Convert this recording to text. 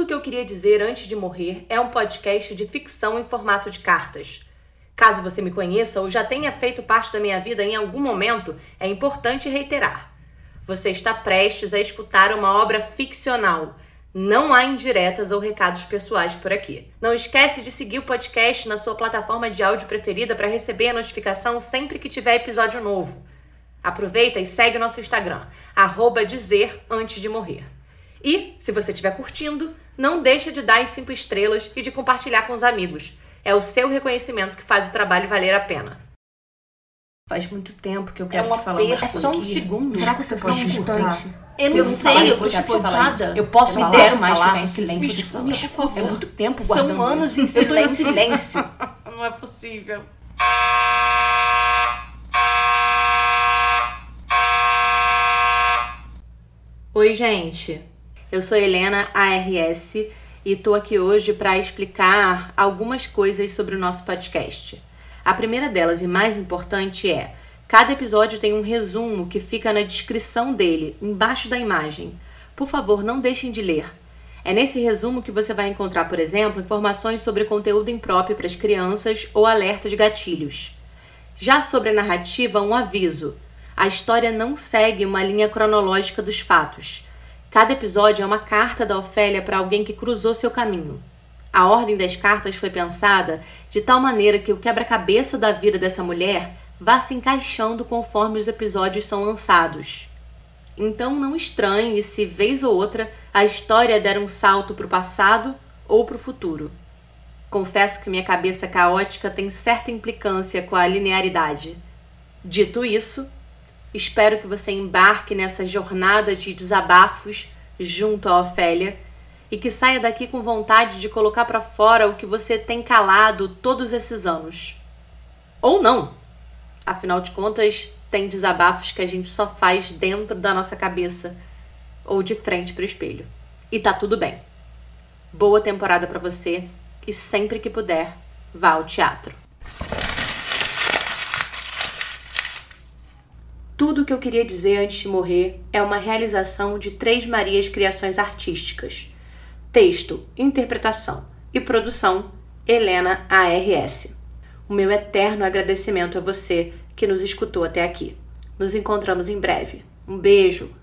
Tudo o que eu queria dizer antes de morrer é um podcast de ficção em formato de cartas. Caso você me conheça ou já tenha feito parte da minha vida em algum momento, é importante reiterar. Você está prestes a escutar uma obra ficcional. Não há indiretas ou recados pessoais por aqui. Não esquece de seguir o podcast na sua plataforma de áudio preferida para receber a notificação sempre que tiver episódio novo. Aproveita e segue nosso Instagram, arroba dizer antes de morrer. E, se você estiver curtindo, não deixa de dar as 5 estrelas e de compartilhar com os amigos. É o seu reconhecimento que faz o trabalho valer a pena. Faz muito tempo que eu quero É um te falar uma coisa. É só um aqui. segundo. Será que você um pode instante. escutar? Eu não me sei, falar, eu tô isso. Eu posso Me falar, deram mais falar, em silêncio. me Desculpa, por favor. É muito tempo São guardando anos isso. em Eu tô em silêncio. Não é possível. Oi, gente. Eu sou Helena ARS e tô aqui hoje para explicar algumas coisas sobre o nosso podcast. A primeira delas e mais importante é: cada episódio tem um resumo que fica na descrição dele, embaixo da imagem. Por favor, não deixem de ler. É nesse resumo que você vai encontrar, por exemplo, informações sobre conteúdo impróprio para as crianças ou alerta de gatilhos. Já sobre a narrativa, um aviso. A história não segue uma linha cronológica dos fatos. Cada episódio é uma carta da Ofélia para alguém que cruzou seu caminho. A ordem das cartas foi pensada de tal maneira que o quebra-cabeça da vida dessa mulher vá se encaixando conforme os episódios são lançados. Então não estranhe se, vez ou outra, a história der um salto para o passado ou para o futuro. Confesso que minha cabeça caótica tem certa implicância com a linearidade. Dito isso, espero que você embarque nessa jornada de desabafos junto à Ofélia e que saia daqui com vontade de colocar para fora o que você tem calado todos esses anos. Ou não! Afinal de contas, tem desabafos que a gente só faz dentro da nossa cabeça ou de frente para o espelho. E tá tudo bem. Boa temporada para você e sempre que puder, vá ao teatro. Tudo o que eu queria dizer antes de morrer é uma realização de Três Marias Criações Artísticas. Texto, interpretação e produção, Helena ARS. O meu eterno agradecimento a você que nos escutou até aqui. Nos encontramos em breve. Um beijo!